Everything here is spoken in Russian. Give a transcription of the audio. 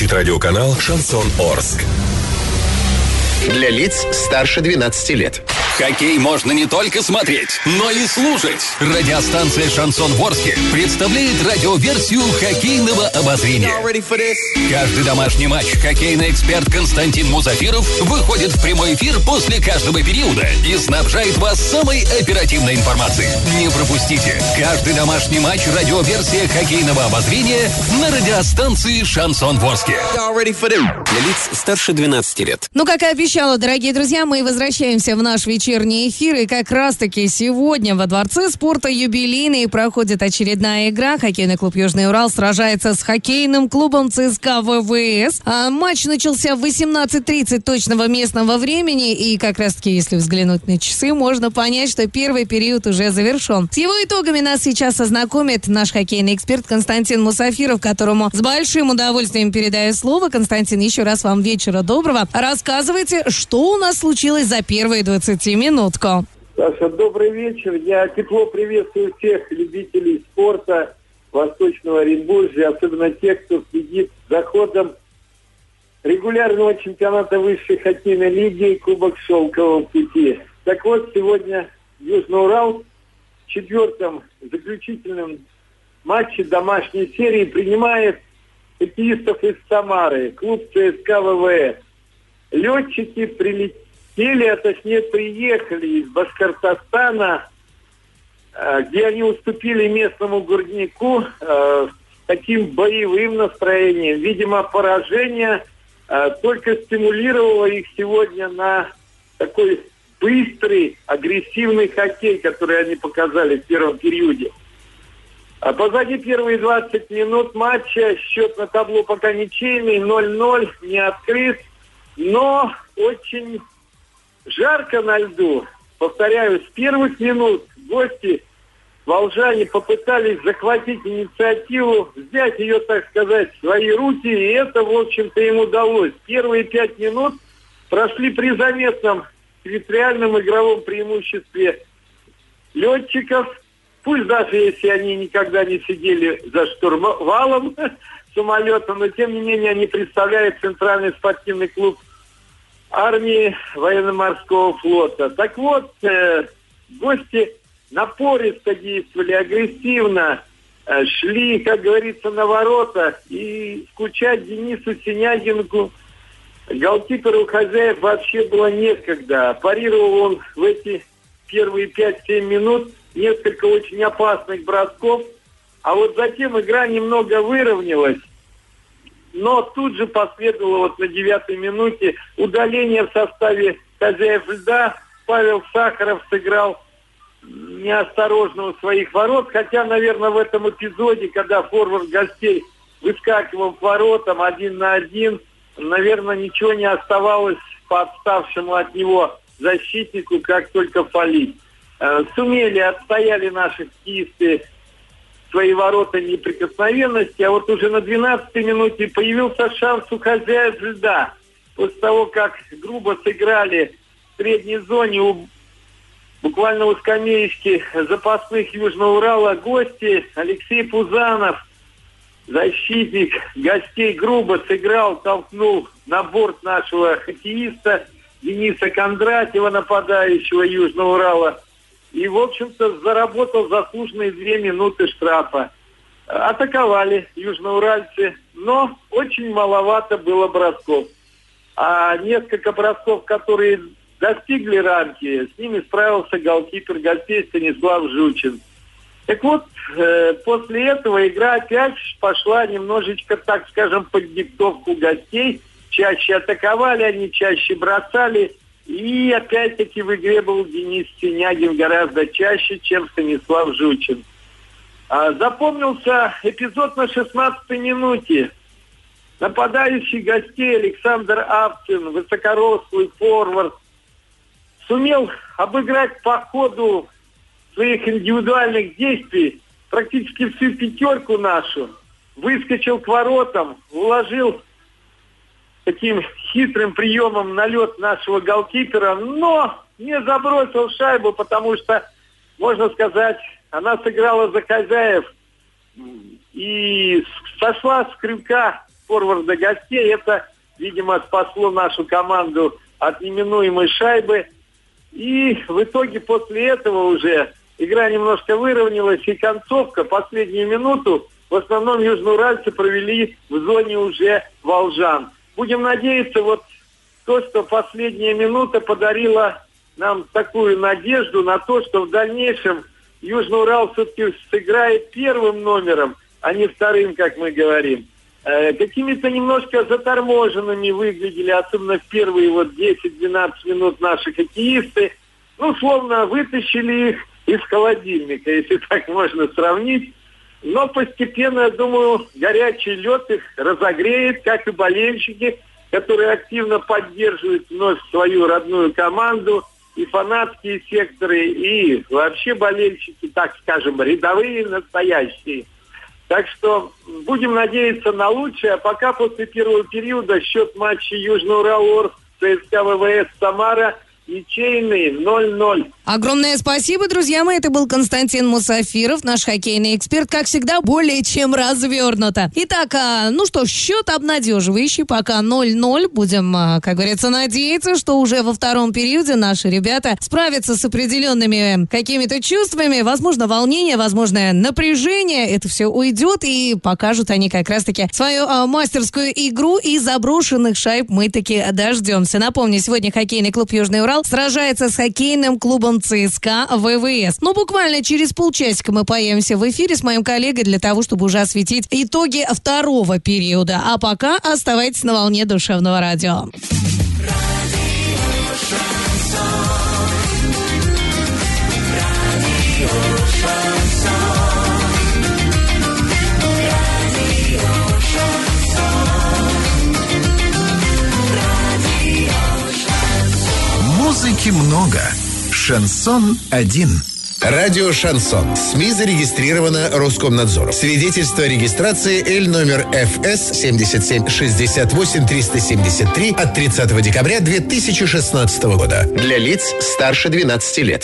Звучит радиоканал «Шансон Орск». Для лиц старше 12 лет. Хоккей можно не только смотреть, но и слушать. Радиостанция «Шансон Ворске» представляет радиоверсию хоккейного обозрения. Каждый домашний матч хоккейный эксперт Константин Музафиров выходит в прямой эфир после каждого периода и снабжает вас самой оперативной информацией. Не пропустите. Каждый домашний матч радиоверсия хоккейного обозрения на радиостанции «Шансон Ворске». Для лиц старше 12 лет. Ну, как и обещала, дорогие друзья, мы возвращаемся в наш вечер вечерний эфир. И как раз-таки сегодня во Дворце спорта юбилейный проходит очередная игра. Хоккейный клуб «Южный Урал» сражается с хоккейным клубом ЦСКА ВВС. А матч начался в 18.30 точного местного времени. И как раз-таки, если взглянуть на часы, можно понять, что первый период уже завершен. С его итогами нас сейчас ознакомит наш хоккейный эксперт Константин Мусафиров, которому с большим удовольствием передаю слово. Константин, еще раз вам вечера доброго. Рассказывайте, что у нас случилось за первые 20 минутку. Саша, добрый вечер. Я тепло приветствую всех любителей спорта Восточного Оренбуржья, особенно тех, кто следит за ходом регулярного чемпионата высшей хоккейной лиги Кубок Шелкового пути. Так вот, сегодня Южный Урал в четвертом заключительном матче домашней серии принимает хоккеистов из Самары, клуб ЦСКА ВВС. Летчики прилетели прилетели, а точнее приехали из Башкортостана, э, где они уступили местному горняку э, таким боевым настроением. Видимо, поражение э, только стимулировало их сегодня на такой быстрый, агрессивный хоккей, который они показали в первом периоде. А позади первые 20 минут матча счет на табло пока ничейный, 0-0, не открыт, но очень Жарко на льду. Повторяю, с первых минут гости волжане попытались захватить инициативу, взять ее, так сказать, в свои руки, и это, в общем-то, им удалось. Первые пять минут прошли при заметном территориальном игровом преимуществе летчиков, пусть даже если они никогда не сидели за штурвалом самолета, но тем не менее они представляют центральный спортивный клуб армии военно-морского флота. Так вот, э, гости напористо действовали, агрессивно, э, шли, как говорится, на ворота. И скучать Денису Синягинку, голкиперу хозяев вообще было некогда. Парировал он в эти первые 5-7 минут несколько очень опасных бросков. А вот затем игра немного выровнялась. Но тут же последовало вот на девятой минуте удаление в составе хозяев льда. Павел Сахаров сыграл неосторожно у своих ворот, хотя, наверное, в этом эпизоде, когда форвард гостей выскакивал к воротам один на один, наверное, ничего не оставалось по отставшему от него защитнику, как только фалить. Э, сумели, отстояли наши кисты свои ворота неприкосновенности, а вот уже на 12-й минуте появился шанс у хозяев льда. После того, как грубо сыграли в средней зоне у буквально у скамеечки запасных Южного Урала гости Алексей Пузанов, защитник гостей грубо сыграл, толкнул на борт нашего хоккеиста Дениса Кондратьева, нападающего Южного Урала и, в общем-то, заработал заслуженные две минуты штрафа. Атаковали южноуральцы, но очень маловато было бросков. А несколько бросков, которые достигли рамки, с ними справился голкипер гостей Станислав Жучин. Так вот, э, после этого игра опять пошла немножечко, так скажем, под диктовку гостей. Чаще атаковали они, чаще бросали. И опять-таки в игре был Денис Синягин гораздо чаще, чем Станислав Жучин. А, запомнился эпизод на 16-й минуте. Нападающий гостей Александр Авцин, высокорослый форвард, сумел обыграть по ходу своих индивидуальных действий практически всю пятерку нашу. Выскочил к воротам, уложил таким хитрым приемом на лед нашего голкипера, но не забросил шайбу, потому что, можно сказать, она сыграла за хозяев и сошла с крюка форварда гостей. Это, видимо, спасло нашу команду от неминуемой шайбы. И в итоге после этого уже игра немножко выровнялась, и концовка, последнюю минуту, в основном южноуральцы провели в зоне уже волжан. Будем надеяться, вот то, что последняя минута подарила нам такую надежду на то, что в дальнейшем Южный Урал все-таки сыграет первым номером, а не вторым, как мы говорим. Э, какими-то немножко заторможенными выглядели, особенно в первые вот 10-12 минут наши хоккеисты. Ну, словно вытащили их из холодильника, если так можно сравнить. Но постепенно, я думаю, горячий лед их разогреет, как и болельщики, которые активно поддерживают вновь свою родную команду, и фанатские секторы, и вообще болельщики, так скажем, рядовые настоящие. Так что будем надеяться на лучшее. А пока после первого периода счет матча Южный Урал-Орск, ЦСКА ВВС Самара – ничейный 0-0. Огромное спасибо, друзья мои. Это был Константин Мусафиров, наш хоккейный эксперт, как всегда, более чем развернуто. Итак, а, ну что, счет обнадеживающий, пока 0-0. Будем, а, как говорится, надеяться, что уже во втором периоде наши ребята справятся с определенными какими-то чувствами, возможно, волнение, возможно, напряжение. Это все уйдет и покажут они как раз-таки свою а, мастерскую игру и заброшенных шайб мы таки дождемся. Напомню, сегодня хоккейный клуб Южный Урал сражается с хоккейным клубом ЦСКА ВВС. Ну, буквально через полчасика мы появимся в эфире с моим коллегой для того, чтобы уже осветить итоги второго периода. А пока оставайтесь на волне душевного радио. Много. Шансон один. Радио «Шансон». СМИ зарегистрировано Роскомнадзором. Свидетельство о регистрации Л номер ФС 7768 373 от 30 декабря 2016 года. Для лиц старше 12 лет.